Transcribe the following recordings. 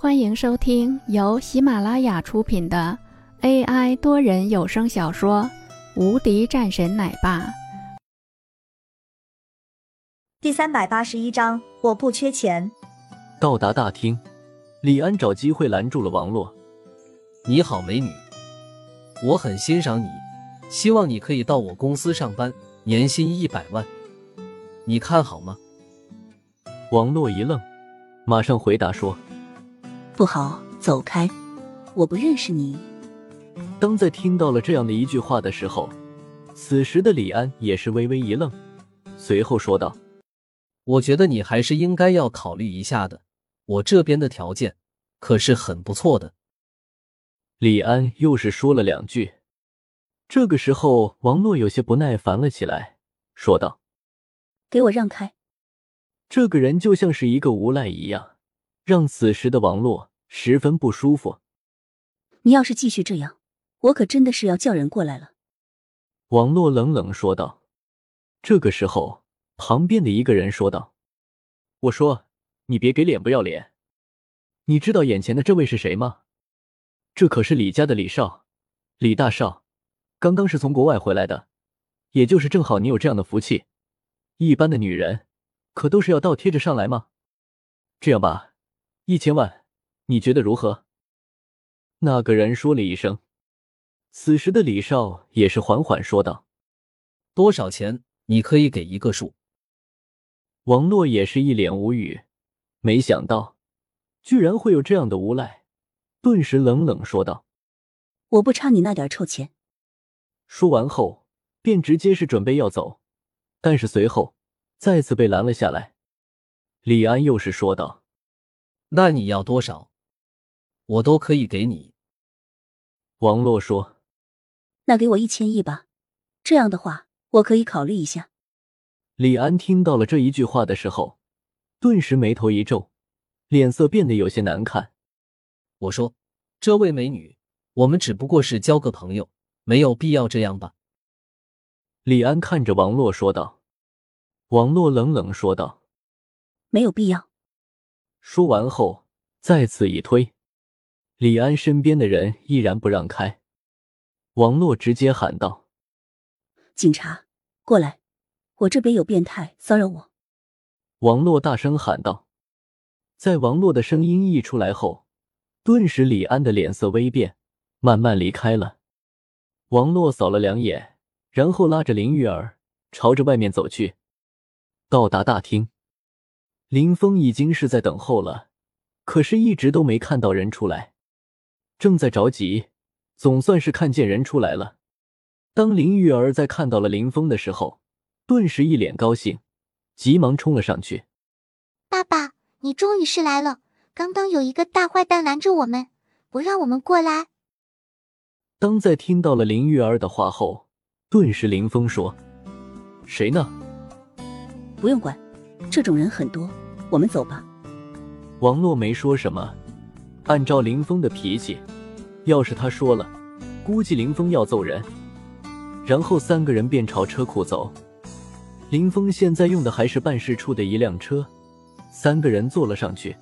欢迎收听由喜马拉雅出品的 AI 多人有声小说《无敌战神奶爸》第三百八十一章。我不缺钱。到达大厅，李安找机会拦住了王洛。你好，美女，我很欣赏你，希望你可以到我公司上班，年薪一百万，你看好吗？王洛一愣，马上回答说。不好，走开！我不认识你。当在听到了这样的一句话的时候，此时的李安也是微微一愣，随后说道：“我觉得你还是应该要考虑一下的，我这边的条件可是很不错的。”李安又是说了两句。这个时候，王洛有些不耐烦了起来，说道：“给我让开！”这个人就像是一个无赖一样。让此时的王洛十分不舒服。你要是继续这样，我可真的是要叫人过来了。”王洛冷冷说道。这个时候，旁边的一个人说道：“我说，你别给脸不要脸！你知道眼前的这位是谁吗？这可是李家的李少，李大少，刚刚是从国外回来的，也就是正好你有这样的福气。一般的女人，可都是要倒贴着上来吗？这样吧。”一千万，你觉得如何？那个人说了一声。此时的李少也是缓缓说道：“多少钱？你可以给一个数。”王洛也是一脸无语，没想到居然会有这样的无赖，顿时冷冷说道：“我不差你那点臭钱。”说完后便直接是准备要走，但是随后再次被拦了下来。李安又是说道。那你要多少，我都可以给你。王洛说：“那给我一千亿吧，这样的话我可以考虑一下。”李安听到了这一句话的时候，顿时眉头一皱，脸色变得有些难看。我说：“这位美女，我们只不过是交个朋友，没有必要这样吧？”李安看着王洛说道。王洛冷冷说道：“没有必要。”说完后，再次一推，李安身边的人依然不让开。王洛直接喊道：“警察，过来！我这边有变态骚扰我。”王洛大声喊道。在王洛的声音一出来后，顿时李安的脸色微变，慢慢离开了。王洛扫了两眼，然后拉着林玉儿朝着外面走去。到达大厅。林峰已经是在等候了，可是一直都没看到人出来，正在着急。总算是看见人出来了。当林玉儿在看到了林峰的时候，顿时一脸高兴，急忙冲了上去：“爸爸，你终于是来了！刚刚有一个大坏蛋拦着我们，不让我们过来。”当在听到了林玉儿的话后，顿时林峰说：“谁呢？不用管。”这种人很多，我们走吧。王洛没说什么，按照林峰的脾气，要是他说了，估计林峰要揍人。然后三个人便朝车库走。林峰现在用的还是办事处的一辆车，三个人坐了上去。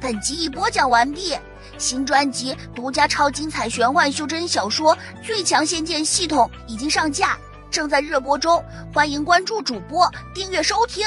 本集已播讲完毕，新专辑独家超精彩玄幻修真小说《最强仙剑系统》已经上架。正在热播中，欢迎关注主播，订阅收听。